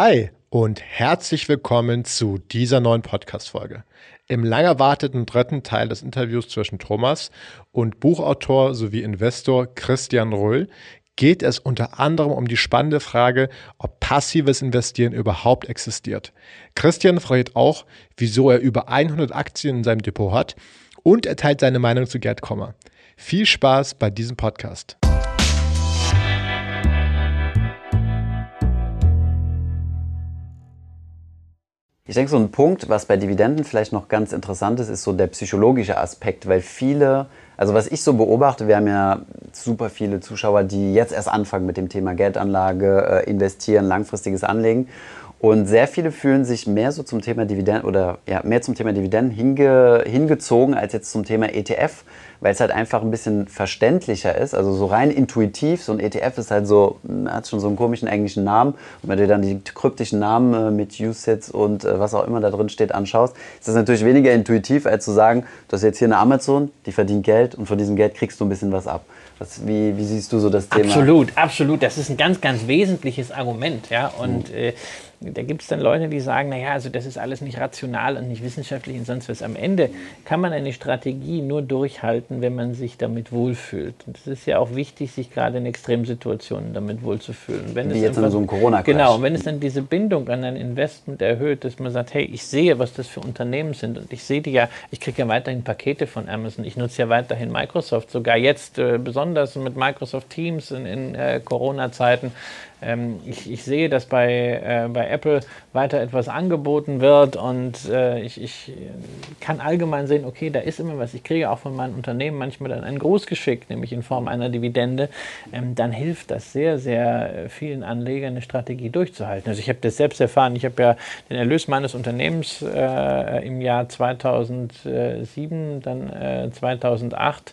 Hi und herzlich willkommen zu dieser neuen Podcast-Folge. Im lang erwarteten dritten Teil des Interviews zwischen Thomas und Buchautor sowie Investor Christian Röhl geht es unter anderem um die spannende Frage, ob passives Investieren überhaupt existiert. Christian fragt auch, wieso er über 100 Aktien in seinem Depot hat und er teilt seine Meinung zu Gerd Kommer. Viel Spaß bei diesem Podcast. Ich denke, so ein Punkt, was bei Dividenden vielleicht noch ganz interessant ist, ist so der psychologische Aspekt, weil viele, also was ich so beobachte, wir haben ja super viele Zuschauer, die jetzt erst anfangen mit dem Thema Geldanlage, äh, investieren, langfristiges Anlegen. Und sehr viele fühlen sich mehr so zum Thema Dividenden oder ja, mehr zum Thema Dividenden hinge, hingezogen als jetzt zum Thema ETF, weil es halt einfach ein bisschen verständlicher ist. Also so rein intuitiv, so ein ETF ist halt so, hat schon so einen komischen englischen Namen. Und wenn du dir dann die kryptischen Namen äh, mit USITs und äh, was auch immer da drin steht anschaust, ist das natürlich weniger intuitiv, als zu sagen, du hast jetzt hier eine Amazon, die verdient Geld und von diesem Geld kriegst du ein bisschen was ab. Was, wie, wie, siehst du so das Thema? Absolut, absolut. Das ist ein ganz, ganz wesentliches Argument. Ja? Und mhm. äh, da gibt es dann Leute, die sagen, naja, also das ist alles nicht rational und nicht wissenschaftlich und sonst was. Am Ende kann man eine Strategie nur durchhalten, wenn man sich damit wohlfühlt. Und es ist ja auch wichtig, sich gerade in Extremsituationen damit wohlzufühlen. Wenn Wie jetzt in so einem corona -Crash. Genau, wenn es dann diese Bindung an ein Investment erhöht, dass man sagt, hey, ich sehe, was das für Unternehmen sind und ich sehe die ja, ich kriege ja weiterhin Pakete von Amazon, ich nutze ja weiterhin Microsoft, sogar jetzt äh, besonders mit Microsoft Teams in, in äh, Corona-Zeiten ich, ich, sehe, dass bei, äh, bei Apple weiter etwas angeboten wird und äh, ich, ich, kann allgemein sehen, okay, da ist immer was. Ich kriege auch von meinem Unternehmen manchmal dann ein Großgeschick, nämlich in Form einer Dividende. Ähm, dann hilft das sehr, sehr vielen Anlegern, eine Strategie durchzuhalten. Also ich habe das selbst erfahren. Ich habe ja den Erlös meines Unternehmens äh, im Jahr 2007, dann 2008 äh,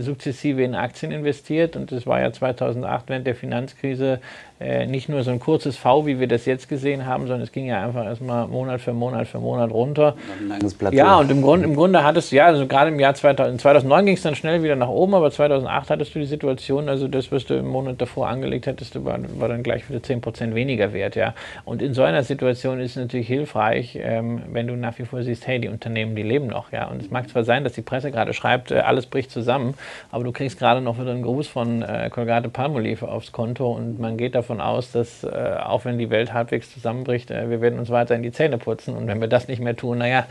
sukzessive in Aktien investiert. Und das war ja 2008 während der Finanzkrise äh, nicht nur so ein kurzes V, wie wir das jetzt gesehen haben, sondern es ging ja einfach erstmal Monat für Monat für Monat runter. Ein langes Plateau. Ja, und im, Grund, im Grunde hattest du, ja, also gerade im Jahr 2000, 2009 ging es dann schnell wieder nach oben, aber 2008 hattest du die Situation, also das, was du im Monat davor angelegt hattest, war, war dann gleich wieder 10% weniger wert, ja. Und in so einer Situation ist es natürlich hilfreich, ähm, wenn du nach wie vor siehst, hey, die Unternehmen, die leben noch, ja. Und es mag zwar sein, dass die Presse gerade schreibt, äh, alles bricht zusammen, aber du kriegst gerade noch wieder einen Gruß von äh, Colgate Palmolive aufs Konto und man geht davon aus, dass äh, auch wenn die Welt halbwegs zusammenbricht, äh, wir werden uns weiter in die Zähne putzen. Und wenn wir das nicht mehr tun, naja,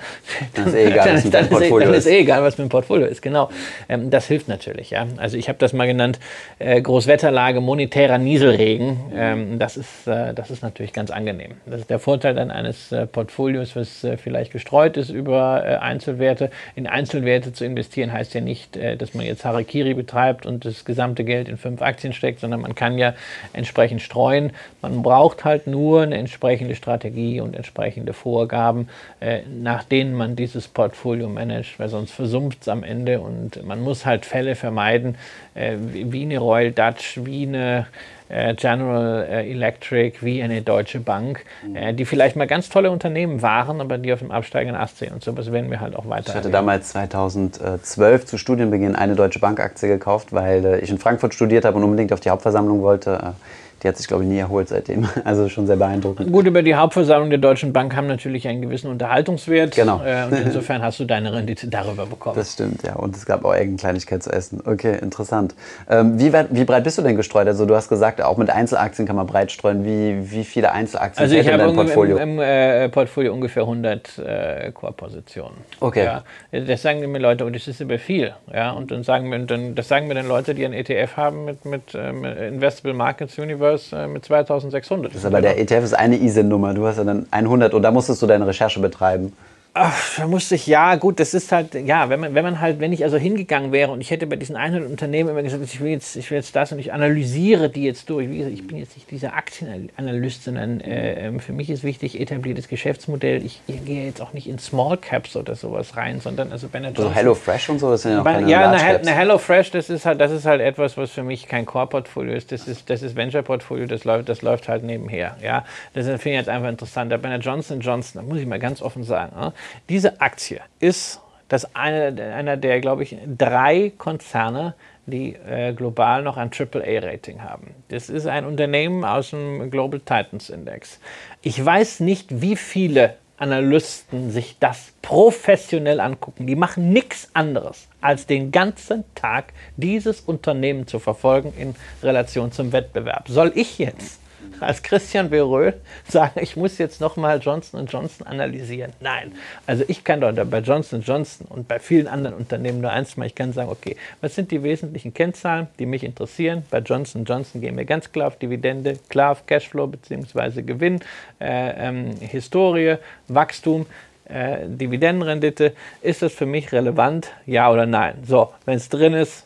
dann, ist eh egal, dann, was mit dann, Portfolio dann ist eh egal, was mit dem Portfolio ist. Genau. Ähm, das hilft natürlich. Ja. Also ich habe das mal genannt, äh, Großwetterlage, monetärer Nieselregen. Ähm, das, ist, äh, das ist natürlich ganz angenehm. Das ist der Vorteil dann eines äh, Portfolios, was äh, vielleicht gestreut ist über Einzelwerte. In Einzelwerte zu investieren heißt ja nicht, dass man jetzt Harakiri betreibt und das gesamte Geld in fünf Aktien steckt, sondern man kann ja entsprechend streuen. Man braucht halt nur eine entsprechende Strategie und entsprechende Vorgaben, äh, nach denen man dieses Portfolio managt, weil sonst versumpft es am Ende und man muss halt Fälle vermeiden, äh, wie eine Royal Dutch, wie eine äh, General äh, Electric, wie eine Deutsche Bank, mhm. äh, die vielleicht mal ganz tolle Unternehmen waren, aber die auf dem absteigenden Ast sehen. Und sowas werden wir halt auch weiter. Ich hatte damals 2012 zu Studienbeginn eine Deutsche Bank-Aktie gekauft, weil ich in Frankfurt studiert habe und unbedingt auf die Hauptversammlung wollte die hat sich, glaube ich, nie erholt seitdem. Also schon sehr beeindruckend. Gut, über die Hauptversammlung der Deutschen Bank haben natürlich einen gewissen Unterhaltungswert. Genau. Äh, und insofern hast du deine Rendite darüber bekommen. Das stimmt, ja. Und es gab auch irgendeine Kleinigkeit zu essen. Okay, interessant. Ähm, wie, weit, wie breit bist du denn gestreut? Also du hast gesagt, auch mit Einzelaktien kann man breit streuen. Wie, wie viele Einzelaktien also ich in Portfolio? Im, im äh, Portfolio ungefähr 100 äh, Core-Positionen. Okay. Ja. Das sagen mir Leute, und das ist über viel. Ja. Und dann sagen mir, dann, das sagen mir dann Leute, die ein ETF haben mit, mit, mit Investable Markets Universe äh, mit 2000 2600. Das ist aber der ETF ist eine ISIN-Nummer. Du hast ja dann 100 und da musstest du deine Recherche betreiben. Ach, da musste ich, ja, gut, das ist halt, ja, wenn man, wenn man halt, wenn ich also hingegangen wäre und ich hätte bei diesen 100 Unternehmen immer gesagt, ich will jetzt, ich will jetzt das und ich analysiere die jetzt durch. Wie gesagt, ich bin jetzt nicht dieser Aktienanalyst, sondern äh, ähm, für mich ist wichtig, etabliertes Geschäftsmodell. Ich, ich, gehe jetzt auch nicht in Small Caps oder sowas rein, sondern also Ben Also Hello Fresh und so, das sind ja noch keine Ja, eine, eine Hello Fresh, das ist halt, das ist halt etwas, was für mich kein Core-Portfolio ist. Das ist, das ist Venture-Portfolio, das läuft, das läuft halt nebenher. Ja, das finde ich jetzt einfach interessant. Bei einer Johnson Johnson, da muss ich mal ganz offen sagen, äh, diese Aktie ist das eine, einer der, glaube ich, drei Konzerne, die äh, global noch ein AAA-Rating haben. Das ist ein Unternehmen aus dem Global Titans Index. Ich weiß nicht, wie viele Analysten sich das professionell angucken. Die machen nichts anderes, als den ganzen Tag dieses Unternehmen zu verfolgen in Relation zum Wettbewerb. Soll ich jetzt als Christian Beröhl sagen, ich muss jetzt nochmal Johnson Johnson analysieren. Nein. Also ich kann doch bei Johnson Johnson und bei vielen anderen Unternehmen nur eins machen. Ich kann sagen, okay, was sind die wesentlichen Kennzahlen, die mich interessieren? Bei Johnson Johnson gehen wir ganz klar auf Dividende, klar auf Cashflow bzw. Gewinn, äh, ähm, Historie, Wachstum. Äh, Dividendenrendite, ist das für mich relevant? Ja oder nein? So, wenn es drin ist,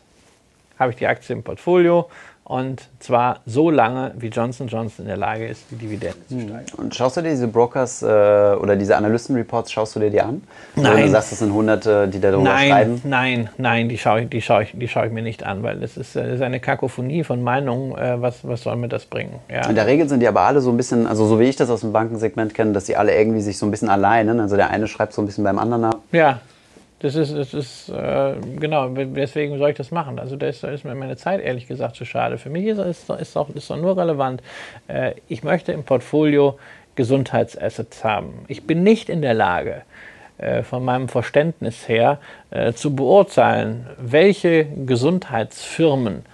habe ich die Aktie im Portfolio und zwar so lange, wie Johnson Johnson in der Lage ist, die Dividenden zu steigern. Und schaust du dir diese Brokers äh, oder diese Analystenreports, schaust du dir die an? Nein. Oder du sagst, das sind Hunderte, die darüber nein, schreiben? Nein, nein, die schaue ich, die schaue ich, die schaue ich mir nicht an, weil das ist, das ist eine Kakophonie von Meinungen. Äh, was, was soll mir das bringen? Ja. In der Regel sind die aber alle so ein bisschen, also so wie ich das aus dem Bankensegment kenne, dass die alle irgendwie sich so ein bisschen alleinen, also der eine schreibt so ein bisschen beim anderen ab. Ja, das ist, das ist äh, genau, weswegen soll ich das machen? Also da ist, ist, mir meine Zeit ehrlich gesagt zu schade. Für mich ist es ist auch, ist auch nur relevant, äh, ich möchte im Portfolio Gesundheitsassets haben. Ich bin nicht in der Lage, äh, von meinem Verständnis her äh, zu beurteilen, welche Gesundheitsfirmen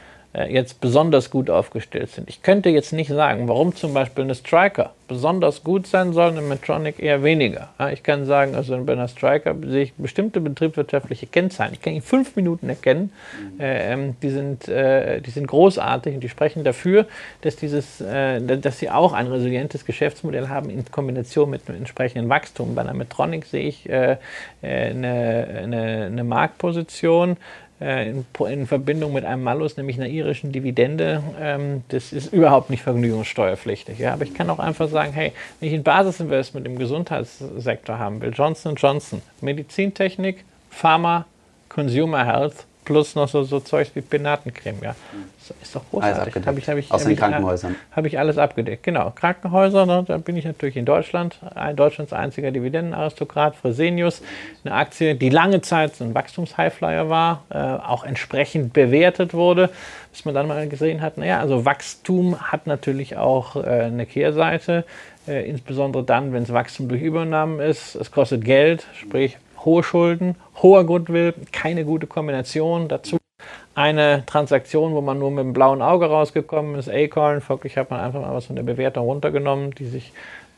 jetzt besonders gut aufgestellt sind. Ich könnte jetzt nicht sagen, warum zum Beispiel eine Striker besonders gut sein soll, eine Medtronic eher weniger. Ich kann sagen, also bei einer Striker sehe ich bestimmte betriebswirtschaftliche Kennzahlen. Ich kann in fünf Minuten erkennen, äh, ähm, die, sind, äh, die sind großartig und die sprechen dafür, dass, dieses, äh, dass sie auch ein resilientes Geschäftsmodell haben in Kombination mit einem entsprechenden Wachstum. Bei einer Medtronic sehe ich äh, äh, eine, eine, eine Marktposition, äh, in, in, Verbindung mit einem Malus, nämlich einer irischen Dividende. Ähm, das ist überhaupt nicht vergnügungssteuerpflichtig. Ja? Aber ich kann auch einfach sagen, hey, wenn ich ein Basisinvestment im Gesundheitssektor haben will, Johnson Johnson, Medizintechnik, Pharma, Consumer Health, plus noch so, so Zeugs wie Penatencreme. Ja. Das ist doch großartig. Hab ich, hab ich, Aus den ich, Krankenhäusern. Habe ich alles abgedeckt. Genau. Krankenhäuser, ne, da bin ich natürlich in Deutschland. Ein, Deutschlands einziger Dividendenaristokrat, Fresenius. Eine Aktie, die lange Zeit ein Wachstumshighflyer war, äh, auch entsprechend bewertet wurde, bis man dann mal gesehen hat, naja, also Wachstum hat natürlich auch äh, eine Kehrseite. Äh, insbesondere dann, wenn es Wachstum durch Übernahmen ist. Es kostet Geld, sprich hohe Schulden, hoher Goodwill, keine gute Kombination. Dazu eine Transaktion, wo man nur mit dem blauen Auge rausgekommen ist, Acorn. Folglich hat man einfach mal was von der Bewertung runtergenommen, die sich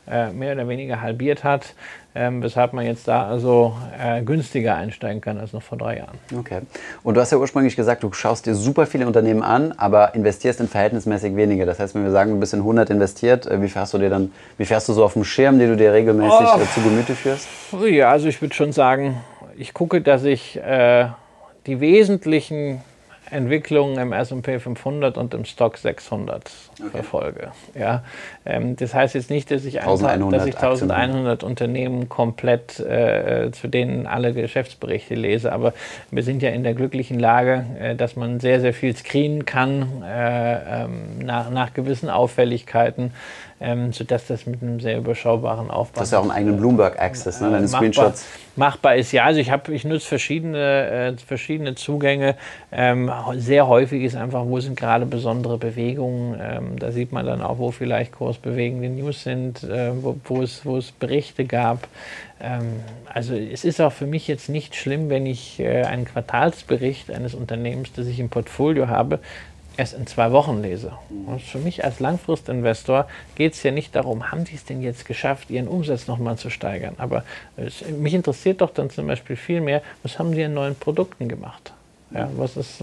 mehr oder weniger halbiert hat, ähm, weshalb man jetzt da also äh, günstiger einsteigen kann als noch vor drei Jahren. Okay. Und du hast ja ursprünglich gesagt, du schaust dir super viele Unternehmen an, aber investierst in verhältnismäßig weniger. Das heißt, wenn wir sagen, du bist in 100 investiert, äh, wie fährst du dir dann, wie fährst du so auf dem Schirm, den du dir regelmäßig oh. zu Gemüte führst? Ja, also ich würde schon sagen, ich gucke, dass ich äh, die wesentlichen Entwicklungen im S&P 500 und im Stock 600 okay. verfolge. Ja, ähm, das heißt jetzt nicht, dass ich, 1100, dass ich 1100 Unternehmen komplett, äh, zu denen alle Geschäftsberichte lese, aber wir sind ja in der glücklichen Lage, äh, dass man sehr, sehr viel screenen kann äh, ähm, nach, nach gewissen Auffälligkeiten ähm, sodass das mit einem sehr überschaubaren Aufbau. Das ist ja auch einen eigenen Bloomberg-Access, ne? deine Screenshots. Machbar ist ja, also ich, ich nutze verschiedene, äh, verschiedene Zugänge. Ähm, sehr häufig ist einfach, wo sind gerade besondere Bewegungen. Ähm, da sieht man dann auch, wo vielleicht kursbewegende News sind, äh, wo, wo, es, wo es Berichte gab. Ähm, also es ist auch für mich jetzt nicht schlimm, wenn ich äh, einen Quartalsbericht eines Unternehmens, das ich im Portfolio habe, erst in zwei Wochen lese. Und für mich als Langfristinvestor geht es ja nicht darum, haben die es denn jetzt geschafft, ihren Umsatz nochmal zu steigern. Aber es, mich interessiert doch dann zum Beispiel viel mehr, was haben die an neuen Produkten gemacht? Ja, was ist,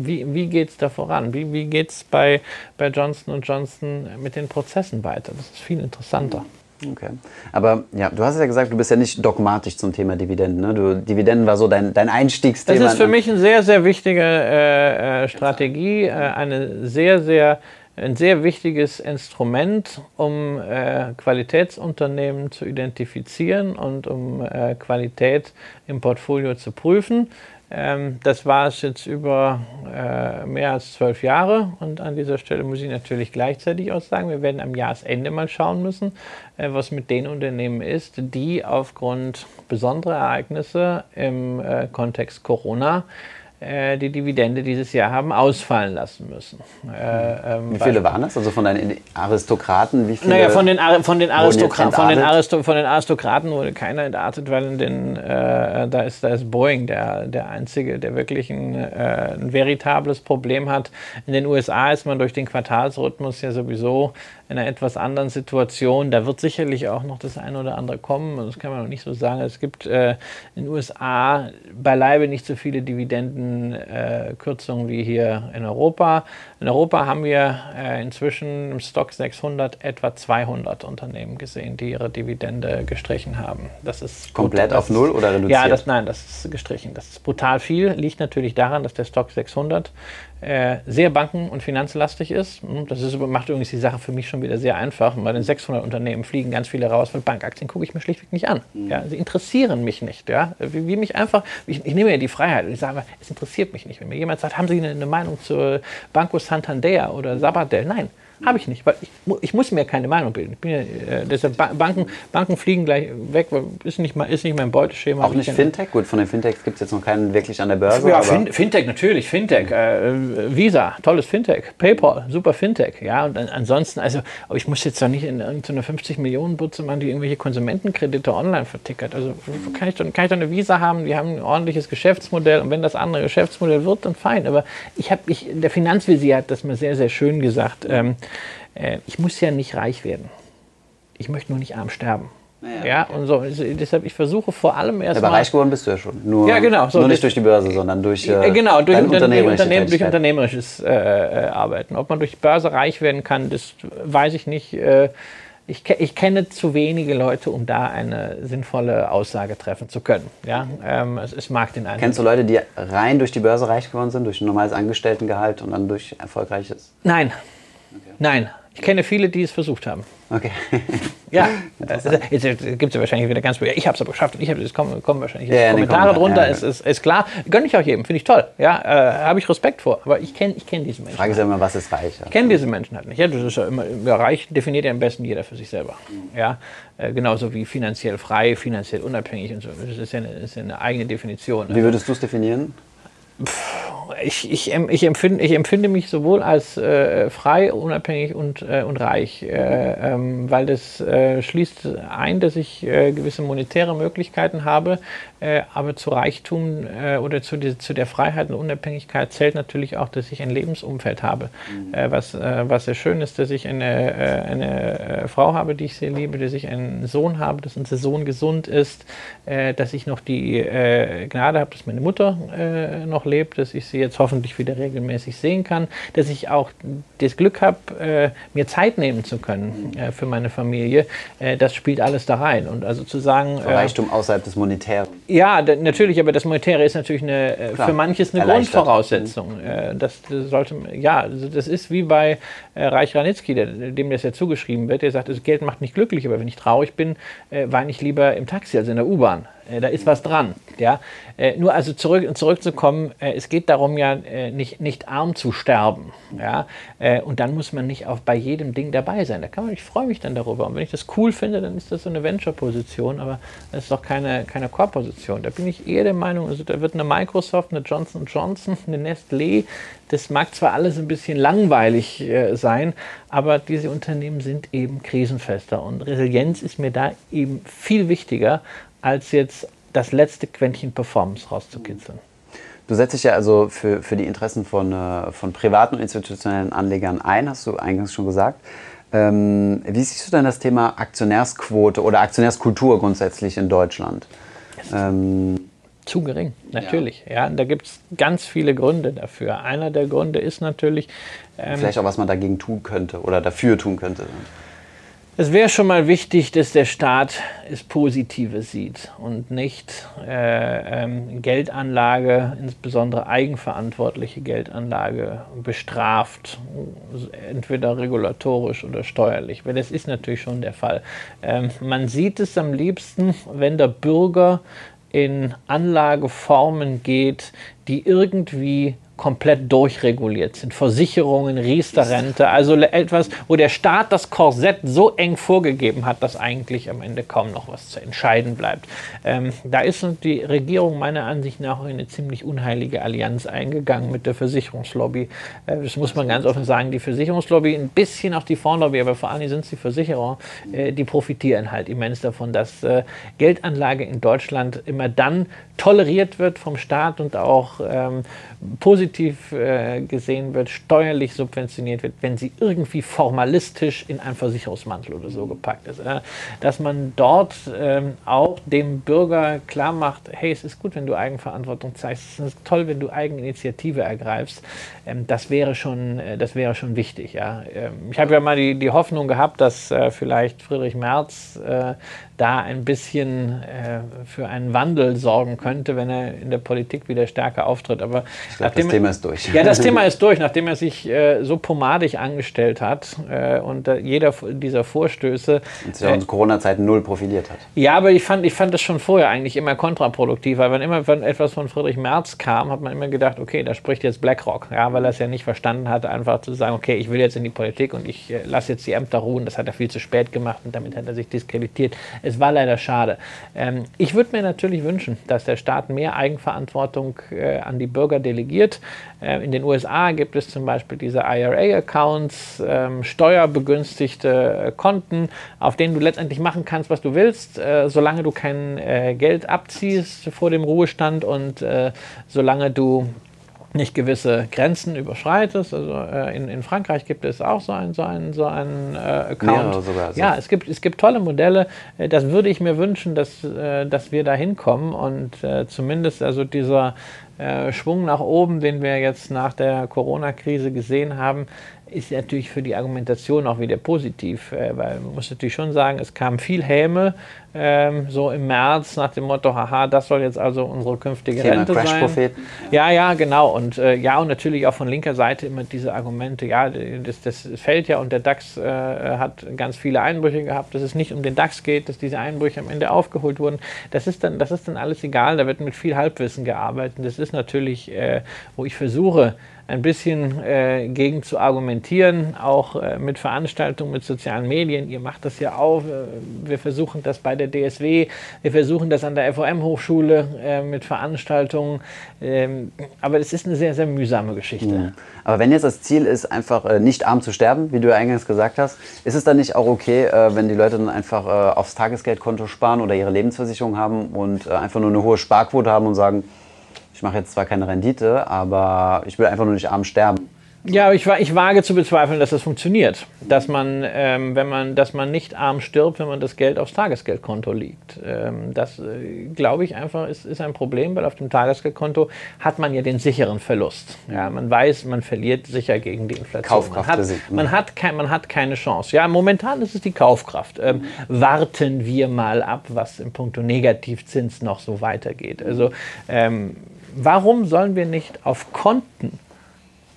wie wie geht es da voran? Wie, wie geht es bei, bei Johnson Johnson mit den Prozessen weiter? Das ist viel interessanter. Okay. Aber ja, du hast ja gesagt, du bist ja nicht dogmatisch zum Thema Dividenden. Ne? Du, Dividenden war so dein, dein Einstiegsthema. Das ist für mich eine sehr, sehr wichtige äh, äh, Strategie, äh, eine sehr, sehr, ein sehr wichtiges Instrument, um äh, Qualitätsunternehmen zu identifizieren und um äh, Qualität im Portfolio zu prüfen. Ähm, das war es jetzt über äh, mehr als zwölf Jahre und an dieser Stelle muss ich natürlich gleichzeitig auch sagen, wir werden am Jahresende mal schauen müssen, äh, was mit den Unternehmen ist, die aufgrund besonderer Ereignisse im äh, Kontext Corona die Dividende dieses Jahr haben ausfallen lassen müssen. Äh, ähm, wie viele waren das? Also von den Aristokraten? Wie viele naja, von den, Ar von, den Aristokra von, den Aristo von den Aristokraten wurde keiner entartet, weil in den, äh, da, ist, da ist Boeing der, der Einzige, der wirklich ein, äh, ein veritables Problem hat. In den USA ist man durch den Quartalsrhythmus ja sowieso einer etwas anderen Situation. Da wird sicherlich auch noch das eine oder andere kommen. Das kann man noch nicht so sagen. Es gibt äh, in den USA beileibe nicht so viele Dividendenkürzungen äh, wie hier in Europa. In Europa haben wir äh, inzwischen im Stock 600 etwa 200 Unternehmen gesehen, die ihre Dividende gestrichen haben. Das ist komplett auf Null oder reduziert? Ja, das, nein, das ist gestrichen. Das ist brutal viel. Liegt natürlich daran, dass der Stock 600 äh, sehr banken- und finanzlastig ist. Hm, das ist, macht übrigens die Sache für mich schon wieder sehr einfach. Bei den 600 Unternehmen fliegen ganz viele raus, weil Bankaktien gucke ich mir schlichtweg nicht an. Mhm. Ja, sie interessieren mich nicht. Ja, wie, wie mich einfach, ich, ich, nehme ja die Freiheit und ich sage, es interessiert mich nicht. Wenn mir jemand sagt, haben Sie eine, eine Meinung zu Banco Santander oder Sabadell? Nein, habe ich nicht, weil ich, ich, muss mir keine Meinung bilden. Ja, äh, deshalb Banken, Banken fliegen gleich weg, ist nicht, mal, ist nicht mein Beuteschema. Auch nicht Fintech? Gut, von den Fintechs gibt es jetzt noch keinen wirklich an der Börse. Ja, fin Fintech natürlich, Fintech. Äh, Visa, tolles Fintech. PayPal, super Fintech. Ja, und ansonsten, also, aber ich muss jetzt doch nicht in irgendeine 50 Millionen Butze machen, die irgendwelche Konsumentenkredite online vertickert. Also kann ich, doch, kann ich doch eine Visa haben, die haben ein ordentliches Geschäftsmodell und wenn das andere Geschäftsmodell wird, dann fein. Aber ich habe, ich, der Finanzvisier hat das mal sehr, sehr schön gesagt. Ähm, äh, ich muss ja nicht reich werden. Ich möchte nur nicht arm sterben. Ja, ja okay. und so. Also deshalb, ich versuche vor allem erstmal. Aber reich geworden bist du ja schon. Nur, ja, genau. So, nur nicht durch die Börse, sondern durch. Äh, genau, durch, unternehmerische Unternehmen, durch unternehmerisches äh, äh, Arbeiten. Ob man durch die Börse reich werden kann, das weiß ich nicht. Äh, ich, ich, kenne zu wenige Leute, um da eine sinnvolle Aussage treffen zu können. Ja, ähm, es, es, mag den einen. Kennst du Leute, die rein durch die Börse reich geworden sind, durch ein normales Angestelltengehalt und dann durch erfolgreiches? Nein. Okay. Nein, ich kenne viele, die es versucht haben. Okay. ja, jetzt gibt es ja wahrscheinlich wieder ganz, ich habe es aber geschafft und ich habe es kommen, kommen wahrscheinlich ja, Kommentare drunter, ja, ist, ist, ist, klar. Gönne ich auch jedem, finde ich toll. Ja, äh, habe ich Respekt vor. Aber ich kenne ich kenn diese Menschen. Frage ist ja immer, was ist reich? Ich kenne diese Menschen halt nicht. Ja, das ist ja immer, ja, reich definiert ja am besten jeder für sich selber. Mhm. Ja, äh, genauso wie finanziell frei, finanziell unabhängig und so. Das ist ja eine, ist ja eine eigene Definition. Wie würdest du es definieren? Ich, ich, ich, empfinde, ich empfinde mich sowohl als äh, frei, unabhängig und, äh, und reich, äh, ähm, weil das äh, schließt ein, dass ich äh, gewisse monetäre Möglichkeiten habe, äh, aber zu Reichtum oder zu, die, zu der Freiheit und Unabhängigkeit zählt natürlich auch, dass ich ein Lebensumfeld habe, mhm. was, was sehr schön ist, dass ich eine, eine Frau habe, die ich sehr liebe, dass ich einen Sohn habe, dass unser Sohn gesund ist, dass ich noch die Gnade habe, dass meine Mutter noch lebt, dass ich sie jetzt hoffentlich wieder regelmäßig sehen kann, dass ich auch das Glück habe, äh, mir Zeit nehmen zu können äh, für meine Familie, äh, das spielt alles da rein. Und also zu sagen. So Reichtum außerhalb des Monetären. Ja, natürlich, aber das Monetäre ist natürlich eine, äh, für manches eine Grundvoraussetzung. Mhm. Das, das, sollte, ja, also das ist wie bei äh, Reich Ranitzky, der, dem das ja zugeschrieben wird. Der sagt, das Geld macht mich glücklich, aber wenn ich traurig bin, äh, weine ich lieber im Taxi als in der U-Bahn. Äh, da ist was dran. Ja? Äh, nur also zurück, zurückzukommen, äh, es geht darum ja nicht, nicht arm zu sterben. Ja? und dann muss man nicht auch bei jedem Ding dabei sein. Da kann man, ich freue mich dann darüber. Und wenn ich das cool finde, dann ist das so eine Venture-Position, aber das ist doch keine, keine Core-Position. Da bin ich eher der Meinung, also da wird eine Microsoft, eine Johnson Johnson, eine Nestlé, das mag zwar alles ein bisschen langweilig äh, sein, aber diese Unternehmen sind eben krisenfester und Resilienz ist mir da eben viel wichtiger als jetzt das letzte Quäntchen Performance rauszukitzeln. Du setzt dich ja also für, für die Interessen von, äh, von privaten und institutionellen Anlegern ein, hast du eingangs schon gesagt. Ähm, wie siehst du denn das Thema Aktionärsquote oder Aktionärskultur grundsätzlich in Deutschland? Ähm, zu gering, natürlich. Ja. ja da gibt es ganz viele Gründe dafür. Einer der Gründe ist natürlich. Ähm, Vielleicht auch, was man dagegen tun könnte oder dafür tun könnte. Es wäre schon mal wichtig, dass der Staat es Positive sieht und nicht äh, ähm, Geldanlage, insbesondere eigenverantwortliche Geldanlage, bestraft, entweder regulatorisch oder steuerlich. Weil das ist natürlich schon der Fall. Ähm, man sieht es am liebsten, wenn der Bürger in Anlageformen geht, die irgendwie komplett durchreguliert sind. Versicherungen, Riester-Rente, also etwas, wo der Staat das Korsett so eng vorgegeben hat, dass eigentlich am Ende kaum noch was zu entscheiden bleibt. Ähm, da ist die Regierung meiner Ansicht nach eine ziemlich unheilige Allianz eingegangen mit der Versicherungslobby. Äh, das muss man ganz offen sagen. Die Versicherungslobby, ein bisschen auch die Fondslobby, aber vor allem sind es die Versicherer, äh, die profitieren halt immens davon, dass äh, Geldanlage in Deutschland immer dann toleriert wird vom Staat und auch ähm, positiv äh, gesehen wird, steuerlich subventioniert wird, wenn sie irgendwie formalistisch in einen Versicherungsmantel oder so gepackt ist. Äh, dass man dort ähm, auch dem Bürger klar macht, hey, es ist gut, wenn du Eigenverantwortung zeigst, es ist toll, wenn du Eigeninitiative ergreifst. Ähm, das, wäre schon, äh, das wäre schon wichtig. Ja. Ähm, ich habe ja mal die, die Hoffnung gehabt, dass äh, vielleicht Friedrich Merz äh, da ein bisschen äh, für einen Wandel sorgen könnte, wenn er in der Politik wieder stärker auftritt. Aber ich glaube, das Thema ist durch. Ja, das Thema ist durch, nachdem er sich äh, so pomadig angestellt hat äh, und äh, jeder dieser Vorstöße. Und sich auch in Corona-Zeiten null profiliert hat. Ja, aber ich fand, ich fand das schon vorher eigentlich immer kontraproduktiv, weil wenn immer wenn etwas von Friedrich Merz kam, hat man immer gedacht, okay, da spricht jetzt BlackRock, ja, weil er es ja nicht verstanden hat, einfach zu sagen, okay, ich will jetzt in die Politik und ich äh, lasse jetzt die Ämter ruhen. Das hat er viel zu spät gemacht und damit hat er sich diskreditiert. Es es war leider schade. Ähm, ich würde mir natürlich wünschen, dass der Staat mehr Eigenverantwortung äh, an die Bürger delegiert. Äh, in den USA gibt es zum Beispiel diese IRA-Accounts, ähm, steuerbegünstigte äh, Konten, auf denen du letztendlich machen kannst, was du willst, äh, solange du kein äh, Geld abziehst vor dem Ruhestand und äh, solange du nicht gewisse Grenzen überschreitest. Also äh, in, in Frankreich gibt es auch so einen so ein, so ein, äh, Account. Sogar, so. Ja, es gibt, es gibt tolle Modelle. Äh, das würde ich mir wünschen, dass, äh, dass wir da hinkommen und äh, zumindest also dieser äh, Schwung nach oben, den wir jetzt nach der Corona-Krise gesehen haben, ist natürlich für die Argumentation auch wieder positiv, äh, weil man muss natürlich schon sagen, es kam viel Häme ähm, so im März nach dem Motto, haha, das soll jetzt also unsere künftige Thema Rente sein. Ja, ja, genau. Und äh, ja, und natürlich auch von linker Seite immer diese Argumente, ja, das, das fällt ja und der DAX äh, hat ganz viele Einbrüche gehabt, dass es nicht um den DAX geht, dass diese Einbrüche am Ende aufgeholt wurden. Das ist dann, das ist dann alles egal, da wird mit viel Halbwissen gearbeitet. Das ist natürlich, äh, wo ich versuche, ein bisschen äh, gegen zu argumentieren, auch äh, mit Veranstaltungen, mit sozialen Medien. Ihr macht das ja auch. Äh, wir versuchen das bei der DSW, wir versuchen das an der FOM-Hochschule äh, mit Veranstaltungen. Ähm, aber es ist eine sehr, sehr mühsame Geschichte. Ja. Aber wenn jetzt das Ziel ist, einfach äh, nicht arm zu sterben, wie du ja eingangs gesagt hast, ist es dann nicht auch okay, äh, wenn die Leute dann einfach aufs Tagesgeldkonto sparen oder ihre Lebensversicherung haben und einfach nur eine hohe Sparquote haben und sagen, ich mache jetzt zwar keine Rendite, aber ich will einfach nur nicht arm sterben. Ja, ich, ich wage zu bezweifeln, dass das funktioniert. Dass man, ähm, wenn man, dass man nicht arm stirbt, wenn man das Geld aufs Tagesgeldkonto liegt. Ähm, das, äh, glaube ich, einfach ist, ist ein Problem, weil auf dem Tagesgeldkonto hat man ja den sicheren Verlust. Ja, man weiß, man verliert sicher gegen die Inflation. Kaufkraft man hat, man hat, kein, man hat keine Chance. Ja, momentan ist es die Kaufkraft. Ähm, warten wir mal ab, was im Punkto Negativzins noch so weitergeht. Also, ähm, warum sollen wir nicht auf Konten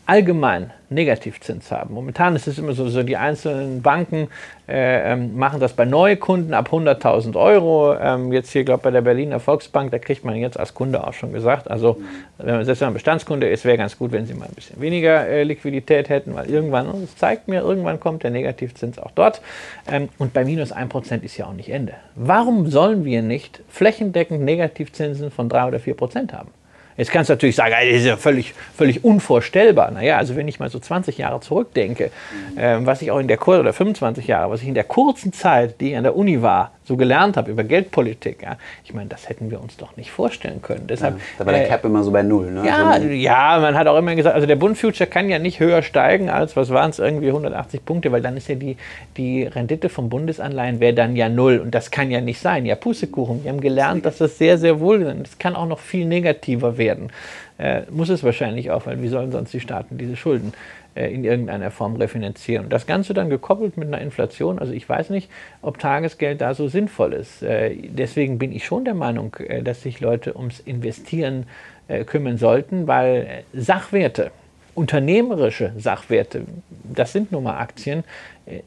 allgemein Negativzins haben. Momentan ist es immer so, so die einzelnen Banken äh, ähm, machen das bei Neukunden ab 100.000 Euro. Ähm, jetzt hier, glaube ich, bei der Berliner Volksbank, da kriegt man jetzt als Kunde auch schon gesagt, also wenn man selbst wenn man Bestandskunde ist, wäre ganz gut, wenn sie mal ein bisschen weniger äh, Liquidität hätten, weil irgendwann, und zeigt mir, irgendwann kommt der Negativzins auch dort. Ähm, und bei minus 1% ist ja auch nicht Ende. Warum sollen wir nicht flächendeckend Negativzinsen von 3 oder 4% haben? Jetzt kannst du natürlich sagen, das ist ja völlig, völlig unvorstellbar. Naja, also wenn ich mal so 20 Jahre zurückdenke, äh, was ich auch in der Kur oder 25 Jahre, was ich in der kurzen Zeit, die ich an der Uni war, so gelernt habe über Geldpolitik, ja, ich meine, das hätten wir uns doch nicht vorstellen können. Deshalb, ja, da war der äh, Cap immer so bei Null. Ne? Ja, also, ja, man hat auch immer gesagt, also der Bund Future kann ja nicht höher steigen als, was waren es, irgendwie 180 Punkte, weil dann ist ja die, die Rendite vom Bundesanleihen wäre dann ja Null und das kann ja nicht sein. Ja, Pustekuchen, wir haben gelernt, dass das sehr, sehr wohl ist. Das kann auch noch viel negativer werden. Äh, muss es wahrscheinlich auch, weil wie sollen sonst die Staaten diese Schulden äh, in irgendeiner Form refinanzieren. Und das Ganze dann gekoppelt mit einer Inflation. Also ich weiß nicht, ob Tagesgeld da so sinnvoll ist. Äh, deswegen bin ich schon der Meinung, äh, dass sich Leute ums Investieren kümmern sollten, weil Sachwerte, unternehmerische Sachwerte, das sind nun mal Aktien,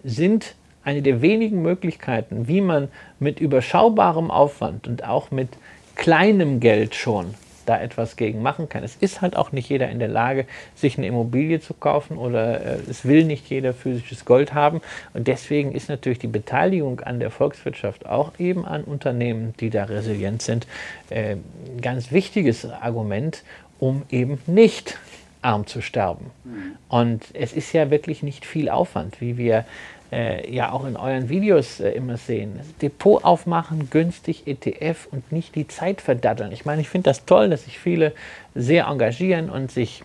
sind eine der wenigen Möglichkeiten, wie man mit überschaubarem Aufwand und auch mit kleinem Geld schon da etwas gegen machen kann. Es ist halt auch nicht jeder in der Lage, sich eine Immobilie zu kaufen oder äh, es will nicht jeder physisches Gold haben. Und deswegen ist natürlich die Beteiligung an der Volkswirtschaft auch eben an Unternehmen, die da resilient sind, äh, ein ganz wichtiges Argument, um eben nicht arm zu sterben. Mhm. Und es ist ja wirklich nicht viel Aufwand, wie wir äh, ja auch in euren Videos äh, immer sehen. Depot aufmachen, günstig ETF und nicht die Zeit verdaddeln. Ich meine, ich finde das toll, dass sich viele sehr engagieren und sich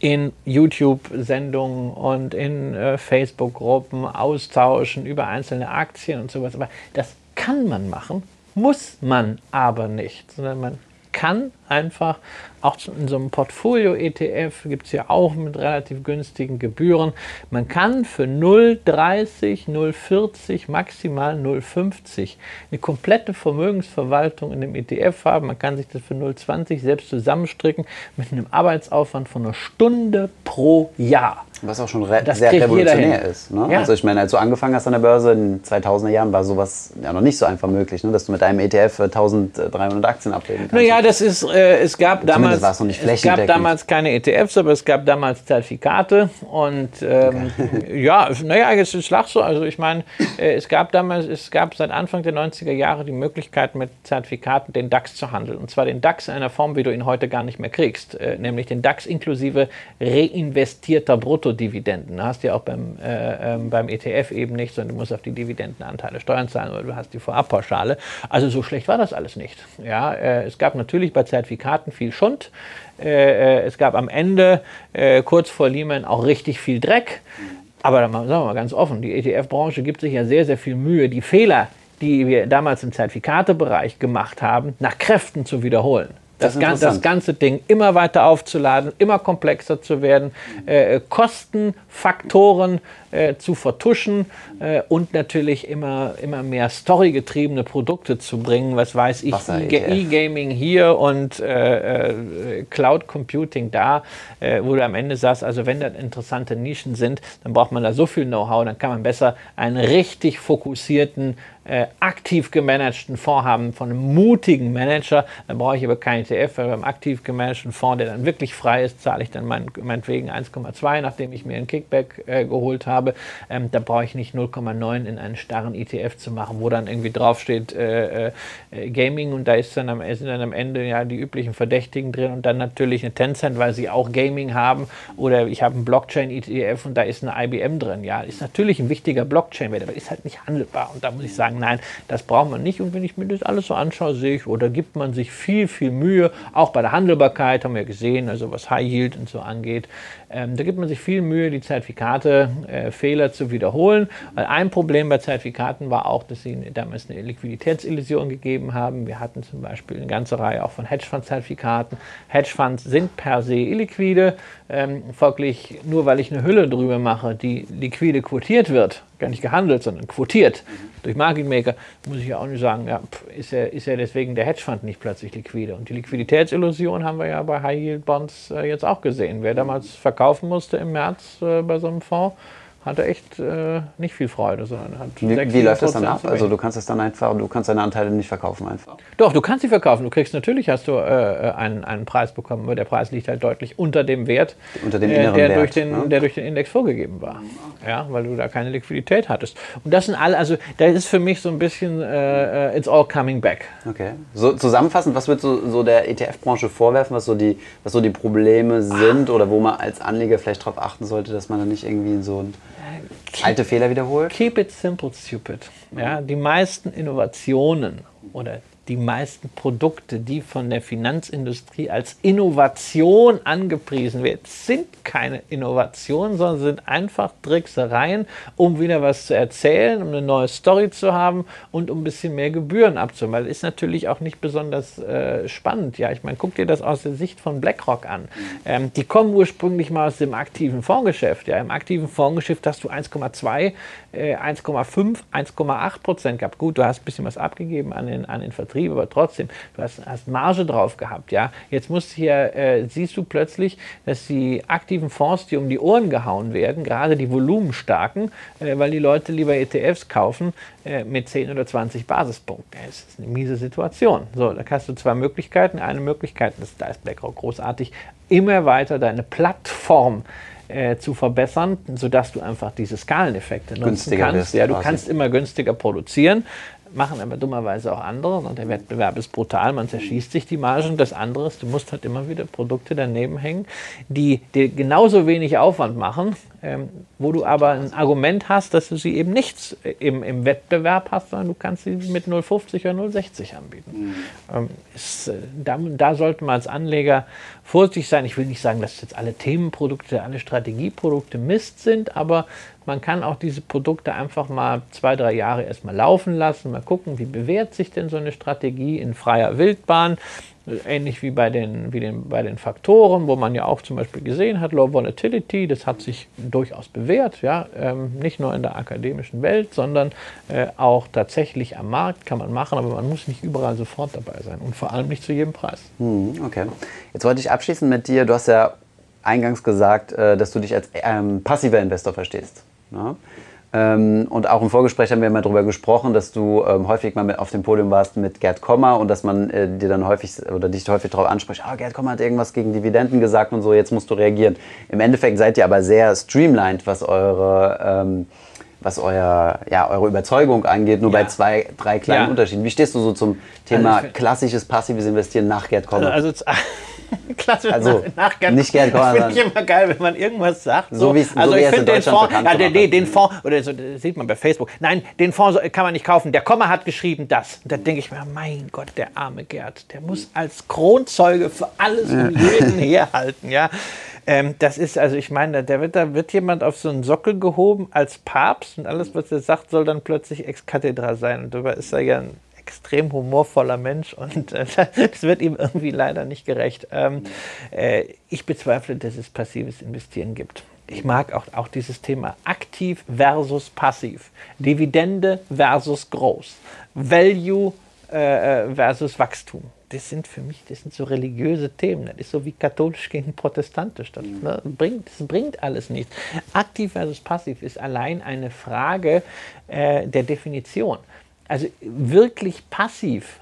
in YouTube-Sendungen und in äh, Facebook-Gruppen austauschen über einzelne Aktien und sowas. Aber das kann man machen, muss man aber nicht, sondern man kann einfach auch in so einem Portfolio-ETF gibt es ja auch mit relativ günstigen Gebühren. Man kann für 0,30, 0,40, maximal 0,50 eine komplette Vermögensverwaltung in dem ETF haben. Man kann sich das für 0,20 selbst zusammenstricken mit einem Arbeitsaufwand von einer Stunde pro Jahr. Was auch schon re sehr revolutionär ist. Ne? Ja. Also ich meine, als du angefangen hast an der Börse in den 2000er Jahren, war sowas ja noch nicht so einfach möglich, ne? dass du mit einem ETF 1300 Aktien ablegen kannst. Naja, das ist, äh, es gab damals, es gab damals keine ETFs, aber es gab damals Zertifikate und ähm, okay. ja, naja, es ist lach so. Also ich meine, äh, es gab damals, es gab seit Anfang der 90er Jahre die Möglichkeit mit Zertifikaten den DAX zu handeln und zwar den DAX in einer Form, wie du ihn heute gar nicht mehr kriegst, äh, nämlich den DAX inklusive reinvestierter Brutto Bruttodividenden. Da hast du ja auch beim, äh, äh, beim ETF eben nicht, sondern du musst auf die Dividendenanteile Steuern zahlen oder du hast die Vorabpauschale. Also so schlecht war das alles nicht. Ja, äh, es gab natürlich bei Zertifikaten viel Schund. Äh, äh, es gab am Ende, äh, kurz vor Lehman, auch richtig viel Dreck. Aber sagen wir mal ganz offen, die ETF-Branche gibt sich ja sehr, sehr viel Mühe, die Fehler, die wir damals im Zertifikatebereich gemacht haben, nach Kräften zu wiederholen. Das, das, das, ganze Ding immer weiter aufzuladen, immer komplexer zu werden, äh, Kostenfaktoren äh, zu vertuschen äh, und natürlich immer, immer mehr storygetriebene Produkte zu bringen. Was weiß ich, E-Gaming hier und äh, äh, Cloud Computing da, äh, wo du am Ende sagst, also wenn das interessante Nischen sind, dann braucht man da so viel Know-how, dann kann man besser einen richtig fokussierten äh, aktiv gemanagten Fonds haben von einem mutigen Manager, dann brauche ich aber keinen ETF, weil beim aktiv gemanagten Fonds, der dann wirklich frei ist, zahle ich dann mein, meinetwegen 1,2, nachdem ich mir einen Kickback geholt habe. Ähm, da brauche ich nicht 0,9 in einen starren ETF zu machen, wo dann irgendwie draufsteht äh, äh, Gaming und da ist dann am, sind dann am Ende ja die üblichen Verdächtigen drin und dann natürlich eine Tencent, weil sie auch Gaming haben oder ich habe einen Blockchain-ETF und da ist eine IBM drin. Ja, ist natürlich ein wichtiger Blockchain-Wert, aber ist halt nicht handelbar und da muss ich sagen, nein, das braucht man nicht. Und wenn ich mir das alles so anschaue, sehe ich, oder gibt man sich viel, viel Mühe, auch bei der Handelbarkeit, haben wir gesehen, also was High Yield und so angeht, ähm, da gibt man sich viel Mühe, die Zertifikate äh, Fehler zu wiederholen. Weil ein Problem bei Zertifikaten war auch, dass sie damals eine Liquiditätsillusion gegeben haben. Wir hatten zum Beispiel eine ganze Reihe auch von Hedgefonds-Zertifikaten. Hedgefonds sind per se illiquide. Ähm, folglich, nur weil ich eine Hülle drüber mache, die liquide quotiert wird, gar nicht gehandelt, sondern quotiert durch Market Maker, muss ich ja auch nicht sagen, ja, pff, ist, ja, ist ja deswegen der Hedgefonds nicht plötzlich liquide. Und die Liquiditätsillusion haben wir ja bei High Yield Bonds äh, jetzt auch gesehen. Wer damals verkaufen musste im März äh, bei so einem Fonds, hatte echt äh, nicht viel Freude, sondern hat Wie, wie läuft das dann ab? Also du kannst es dann einfach, du kannst deine Anteile nicht verkaufen einfach. Doch, du kannst sie verkaufen. Du kriegst natürlich hast du äh, einen, einen Preis bekommen, aber der Preis liegt halt deutlich unter dem Wert, unter dem inneren der, Wert, durch den, ne? der durch den Index vorgegeben war. Ja, weil du da keine Liquidität hattest. Und das sind alle, also da ist für mich so ein bisschen äh, it's all coming back. Okay. So zusammenfassend, was würdest du so der ETF-Branche vorwerfen, was so die, was so die Probleme sind ah. oder wo man als Anleger vielleicht darauf achten sollte, dass man da nicht irgendwie so ein alte Fehler wiederholt? Keep it simple, stupid. Ja, die meisten Innovationen oder die meisten Produkte, die von der Finanzindustrie als Innovation angepriesen werden, sind keine Innovationen, sondern sind einfach Tricksereien, um wieder was zu erzählen, um eine neue Story zu haben und um ein bisschen mehr Gebühren abzuholen. Weil ist natürlich auch nicht besonders äh, spannend. Ja, ich meine, guck dir das aus der Sicht von BlackRock an. Ähm, die kommen ursprünglich mal aus dem aktiven Fondsgeschäft. Ja, im aktiven Fondsgeschäft hast du 1,2, äh, 1,5, 1,8 Prozent gehabt. Gut, du hast ein bisschen was abgegeben an den, an den Vertrieb Betrieb, aber trotzdem, du hast, hast Marge drauf gehabt, ja. Jetzt musst hier, äh, siehst du plötzlich, dass die aktiven Fonds, die um die Ohren gehauen werden, gerade die volumenstarken, äh, weil die Leute lieber ETFs kaufen, äh, mit 10 oder 20 Basispunkten. Das ist eine miese Situation. So, da hast du zwei Möglichkeiten. Eine Möglichkeit, das, da ist BlackRock großartig, immer weiter deine Plattform äh, zu verbessern, sodass du einfach diese Skaleneffekte nutzen Günstiger kannst. Ja, du quasi. kannst immer günstiger produzieren, machen aber dummerweise auch andere. Und der Wettbewerb ist brutal, man zerschießt sich die Margen. Das andere ist, du musst halt immer wieder Produkte daneben hängen, die dir genauso wenig Aufwand machen, ähm, wo du aber ein Argument hast, dass du sie eben nicht im, im Wettbewerb hast, sondern du kannst sie mit 0,50 oder 0,60 anbieten. Ähm, ist, äh, da, da sollte man als Anleger vorsichtig sein. Ich will nicht sagen, dass jetzt alle Themenprodukte, alle Strategieprodukte Mist sind, aber man kann auch diese Produkte einfach mal zwei, drei Jahre erstmal laufen lassen, mal gucken, wie bewährt sich denn so eine Strategie in freier Wildbahn. Ähnlich wie bei den, wie den, bei den Faktoren, wo man ja auch zum Beispiel gesehen hat, Low Volatility, das hat sich durchaus bewährt, ja, ähm, nicht nur in der akademischen Welt, sondern äh, auch tatsächlich am Markt kann man machen, aber man muss nicht überall sofort dabei sein und vor allem nicht zu jedem Preis. Hm, okay. Jetzt wollte ich abschließen mit dir. Du hast ja eingangs gesagt, äh, dass du dich als ähm, passiver Investor verstehst. Ne? Ähm, und auch im Vorgespräch haben wir mal darüber gesprochen, dass du ähm, häufig mal auf dem Podium warst mit Gerd Kommer und dass man äh, dir dann häufig oder dich häufig darauf anspricht, ah, Gerd Kommer hat irgendwas gegen Dividenden gesagt und so, jetzt musst du reagieren. Im Endeffekt seid ihr aber sehr streamlined, was eure ähm, was euer, ja, eure Überzeugung angeht, nur Ja. bei zwei, drei kleinen Ja. Unterschieden. Wie stehst du so zum Thema Also klassisches passives Investieren nach Gerd Kommer? Also, klasse, Also, nach, nach nicht Gerd Kommer, Das finde ich sondern- immer geil, wenn man irgendwas sagt. So wie es- so also wie ich es in finde den Deutschland Fonds, bekannt ja, den, nee, hat. den Fonds, oder so, das sieht man bei Facebook. Nein, den Fonds so- kann man nicht kaufen. Der Komma hat geschrieben das. Und da denke ich mir, mein Gott, der arme Gerd, der muss als Kronzeuge für alles und jeden herhalten, ja. Ähm, das ist, also ich meine, da wird, da wird jemand auf so einen Sockel gehoben als Papst und alles, was er sagt, soll dann plötzlich ex cathedra sein. Und dabei ist er ja ein extrem humorvoller Mensch und äh, das wird ihm irgendwie leider nicht gerecht. Ähm, äh, ich bezweifle, dass es passives Investieren gibt. Ich mag auch, auch dieses Thema aktiv versus passiv, Dividende versus groß, Value äh, äh, versus Wachstum. Das sind für mich, das sind so religiöse Themen. Das ist so wie katholisch gegen protestantisch. Das, ne, bringt, das bringt alles nichts. Aktiv versus passiv ist allein eine Frage äh, der Definition. Also wirklich passiv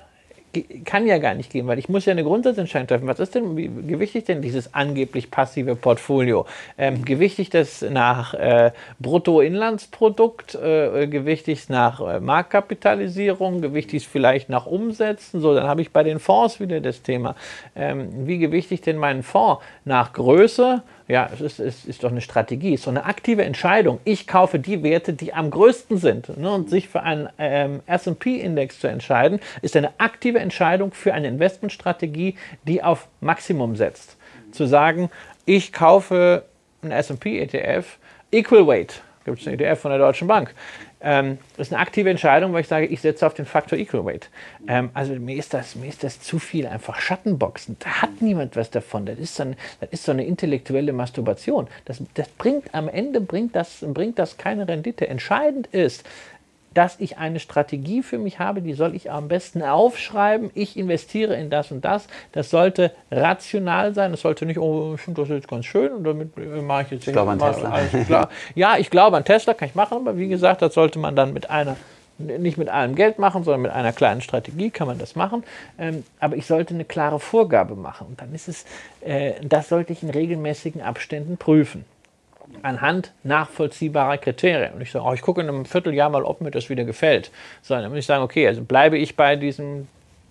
kann ja gar nicht gehen, weil ich muss ja eine Grundsatzentscheidung treffen. Was ist denn, wie gewichtig denn dieses angeblich passive Portfolio? Ähm, gewichtig das nach äh, Bruttoinlandsprodukt, äh, gewichtig nach äh, Marktkapitalisierung, gewichtig vielleicht nach Umsätzen. So, dann habe ich bei den Fonds wieder das Thema. Ähm, wie gewichtig denn mein Fonds nach Größe? Ja, es ist, es ist doch eine Strategie, es ist doch eine aktive Entscheidung. Ich kaufe die Werte, die am größten sind. Ne? Und sich für einen ähm, SP-Index zu entscheiden, ist eine aktive Entscheidung für eine Investmentstrategie, die auf Maximum setzt. Zu sagen, ich kaufe einen SP-ETF, Equal Weight, gibt es einen ETF von der Deutschen Bank. Ähm, das ist eine aktive Entscheidung, weil ich sage, ich setze auf den Faktor Equal Weight. Ähm, also mir ist, das, mir ist das zu viel einfach Schattenboxen. Da hat niemand was davon. Das ist so, ein, das ist so eine intellektuelle Masturbation. Das, das bringt am Ende bringt das, bringt das keine Rendite. Entscheidend ist, dass ich eine Strategie für mich habe, die soll ich am besten aufschreiben. Ich investiere in das und das. Das sollte rational sein. Das sollte nicht, oh, ich finde das jetzt ganz schön und damit äh, mache ich jetzt Ich glaube an Tesla. alles klar. Ja, ich glaube an Tesla, kann ich machen, aber wie gesagt, das sollte man dann mit einer nicht mit allem Geld machen, sondern mit einer kleinen Strategie kann man das machen. Ähm, aber ich sollte eine klare Vorgabe machen. Und dann ist es, äh, das sollte ich in regelmäßigen Abständen prüfen anhand nachvollziehbarer Kriterien. Und ich sage, oh, ich gucke in einem Vierteljahr mal, ob mir das wieder gefällt. So, dann muss ich sagen, okay, also bleibe ich bei diesem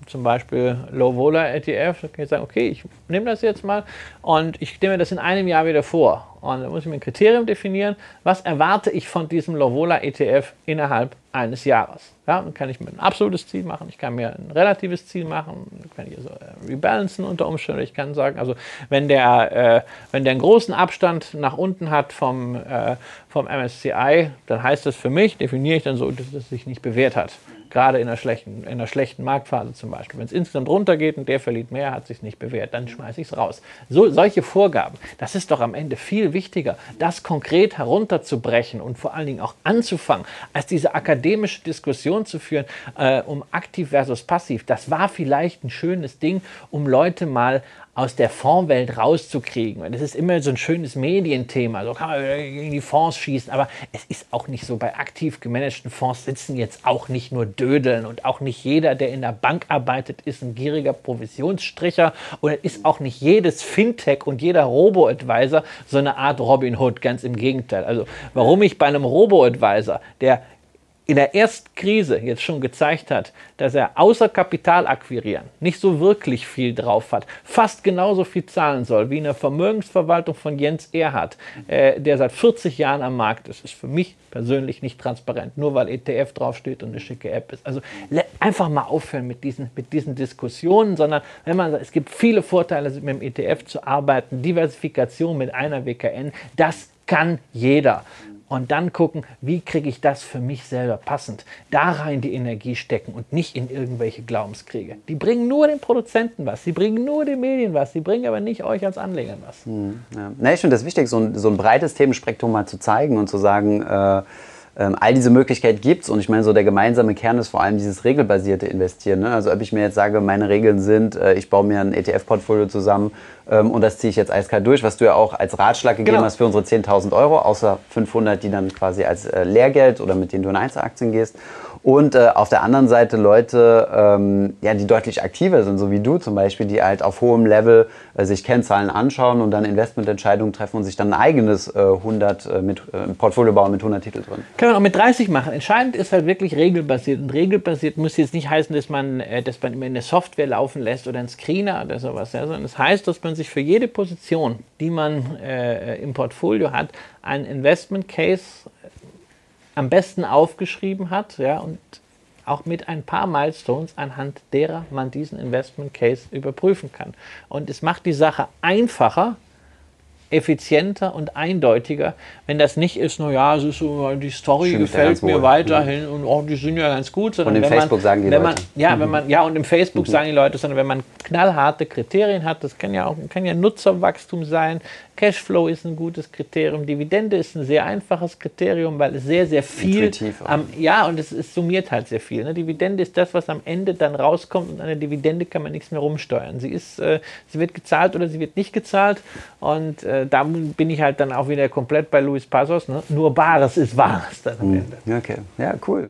zum Beispiel Low Vola ETF, dann kann ich sagen, okay, ich nehme das jetzt mal und ich nehme das in einem Jahr wieder vor. Und dann muss ich mir ein Kriterium definieren, was erwarte ich von diesem Low Vola ETF innerhalb eines Jahres. Ja, dann kann ich mir ein absolutes Ziel machen, ich kann mir ein relatives Ziel machen, kann ich also rebalancen unter Umständen. Ich kann sagen, also wenn der, äh, wenn der einen großen Abstand nach unten hat vom, äh, vom MSCI, dann heißt das für mich, definiere ich dann so, dass es sich nicht bewährt hat. Gerade in einer schlechten, in einer schlechten Marktphase zum Beispiel. Wenn es insgesamt runtergeht und der verliert mehr, hat sich nicht bewährt, dann schmeiße ich es raus. So, solche Vorgaben, das ist doch am Ende viel wichtiger, das konkret herunterzubrechen und vor allen Dingen auch anzufangen, als diese akademische akademische Diskussion zu führen äh, um aktiv versus passiv, das war vielleicht ein schönes Ding, um Leute mal aus der Fondswelt rauszukriegen. Das ist immer so ein schönes Medienthema. So kann man in die Fonds schießen. Aber es ist auch nicht so. Bei aktiv gemanagten Fonds sitzen jetzt auch nicht nur Dödeln und auch nicht jeder, der in der Bank arbeitet, ist ein gieriger Provisionsstricher und es ist auch nicht jedes Fintech und jeder Robo-Advisor so eine Art Robin Hood. Ganz im Gegenteil. Also warum ich bei einem Robo-Advisor, der in der ersten Krise jetzt schon gezeigt hat, dass er außer Kapital akquirieren nicht so wirklich viel drauf hat, fast genauso viel zahlen soll wie in der Vermögensverwaltung von Jens Erhardt, äh, der seit 40 Jahren am Markt ist, ist für mich persönlich nicht transparent, nur weil ETF draufsteht und eine schicke App ist. Also einfach mal aufhören mit diesen, mit diesen Diskussionen, sondern wenn man sagt, es gibt viele Vorteile, mit dem ETF zu arbeiten, Diversifikation mit einer WKN, das kann jeder und dann gucken, wie kriege ich das für mich selber passend. Da rein die Energie stecken und nicht in irgendwelche Glaubenskriege. Die bringen nur den Produzenten was, sie bringen nur den Medien was, sie bringen aber nicht euch als Anlegern was. Hm, ja. Na, ich finde das wichtig, so ein, so ein breites Themenspektrum mal zu zeigen und zu sagen, äh, ähm, all diese Möglichkeit gibt es und ich meine, so der gemeinsame Kern ist vor allem dieses regelbasierte Investieren. Ne? Also ob ich mir jetzt sage, meine Regeln sind, äh, ich baue mir ein ETF-Portfolio zusammen ähm, und das ziehe ich jetzt eiskalt durch, was du ja auch als Ratschlag gegeben genau. hast für unsere 10.000 Euro, außer 500, die dann quasi als äh, Lehrgeld oder mit denen du in Einzelaktien gehst. Und äh, auf der anderen Seite Leute, ähm, ja, die deutlich aktiver sind, so wie du zum Beispiel, die halt auf hohem Level äh, sich Kennzahlen anschauen und dann Investmententscheidungen treffen und sich dann ein eigenes äh, 100 äh, mit, äh, Portfolio bauen mit 100 Titeln drin. Kann man auch mit 30 machen. Entscheidend ist halt wirklich regelbasiert. Und regelbasiert muss jetzt nicht heißen, dass man, äh, dass man immer eine Software laufen lässt oder einen Screener oder sowas, ja, sondern es das heißt, dass man sich für jede Position, die man äh, im Portfolio hat, einen Investment Case am besten aufgeschrieben hat ja, und auch mit ein paar Milestones, anhand derer man diesen Investment Case überprüfen kann. Und es macht die Sache einfacher, effizienter und eindeutiger, wenn das nicht ist, naja, es ist so, die Story Stimmt, gefällt mir weiterhin ja. und oh, die sind ja ganz gut. Sondern und im Facebook man, sagen die Leute. Man, ja, mhm. wenn man, ja, und im Facebook mhm. sagen die Leute, sondern wenn man knallharte Kriterien hat, das kann ja auch kann ja Nutzerwachstum sein, Cashflow ist ein gutes Kriterium, Dividende ist ein sehr einfaches Kriterium, weil es sehr, sehr viel am, ja, und es, es, summiert halt sehr viel. Ne? Dividende ist das, was am Ende dann rauskommt und an der Dividende kann man nichts mehr rumsteuern. Sie ist, äh, sie wird gezahlt oder sie wird nicht gezahlt und äh, da bin ich halt dann auch wieder komplett bei Luis Passos. Ne? Nur Bares ist Wahres dann am hm, Ende. Okay, ja, cool.